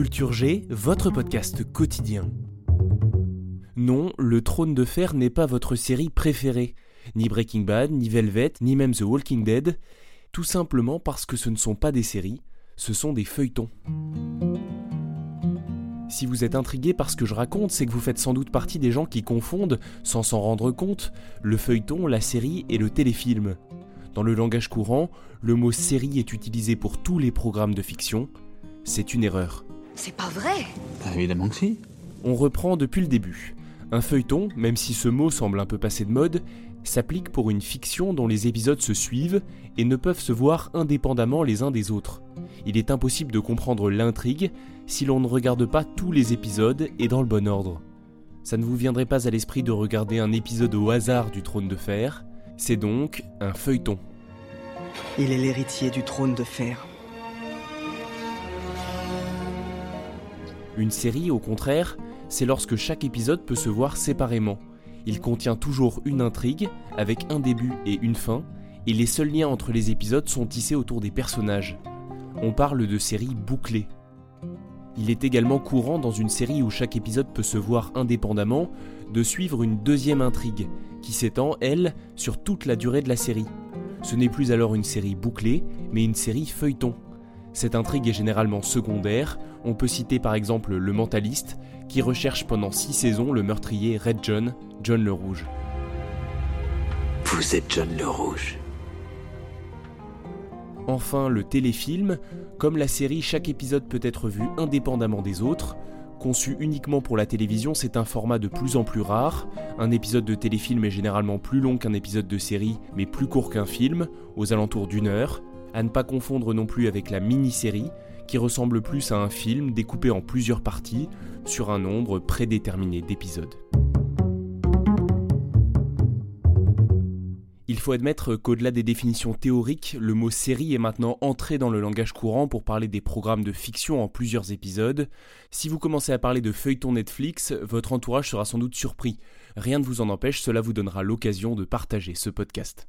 Culture G, votre podcast quotidien. Non, Le Trône de Fer n'est pas votre série préférée. Ni Breaking Bad, ni Velvet, ni même The Walking Dead tout simplement parce que ce ne sont pas des séries, ce sont des feuilletons. Si vous êtes intrigué par ce que je raconte, c'est que vous faites sans doute partie des gens qui confondent, sans s'en rendre compte, le feuilleton, la série et le téléfilm. Dans le langage courant, le mot série est utilisé pour tous les programmes de fiction. C'est une erreur. C'est pas vrai bah, Évidemment que si. On reprend depuis le début. Un feuilleton, même si ce mot semble un peu passé de mode, s'applique pour une fiction dont les épisodes se suivent et ne peuvent se voir indépendamment les uns des autres. Il est impossible de comprendre l'intrigue si l'on ne regarde pas tous les épisodes et dans le bon ordre. Ça ne vous viendrait pas à l'esprit de regarder un épisode au hasard du trône de fer, c'est donc un feuilleton. Il est l'héritier du trône de fer. Une série, au contraire, c'est lorsque chaque épisode peut se voir séparément il contient toujours une intrigue, avec un début et une fin, et les seuls liens entre les épisodes sont tissés autour des personnages. On parle de séries bouclées. Il est également courant dans une série où chaque épisode peut se voir indépendamment de suivre une deuxième intrigue, qui s'étend, elle, sur toute la durée de la série. Ce n'est plus alors une série bouclée, mais une série feuilleton. Cette intrigue est généralement secondaire, on peut citer par exemple Le Mentaliste, qui recherche pendant six saisons le meurtrier Red John, John le Rouge. Vous êtes John le Rouge. Enfin, le téléfilm, comme la série, chaque épisode peut être vu indépendamment des autres. Conçu uniquement pour la télévision, c'est un format de plus en plus rare. Un épisode de téléfilm est généralement plus long qu'un épisode de série, mais plus court qu'un film, aux alentours d'une heure. À ne pas confondre non plus avec la mini-série, qui ressemble plus à un film découpé en plusieurs parties sur un nombre prédéterminé d'épisodes. Il faut admettre qu'au-delà des définitions théoriques, le mot série est maintenant entré dans le langage courant pour parler des programmes de fiction en plusieurs épisodes. Si vous commencez à parler de feuilleton Netflix, votre entourage sera sans doute surpris. Rien ne vous en empêche, cela vous donnera l'occasion de partager ce podcast.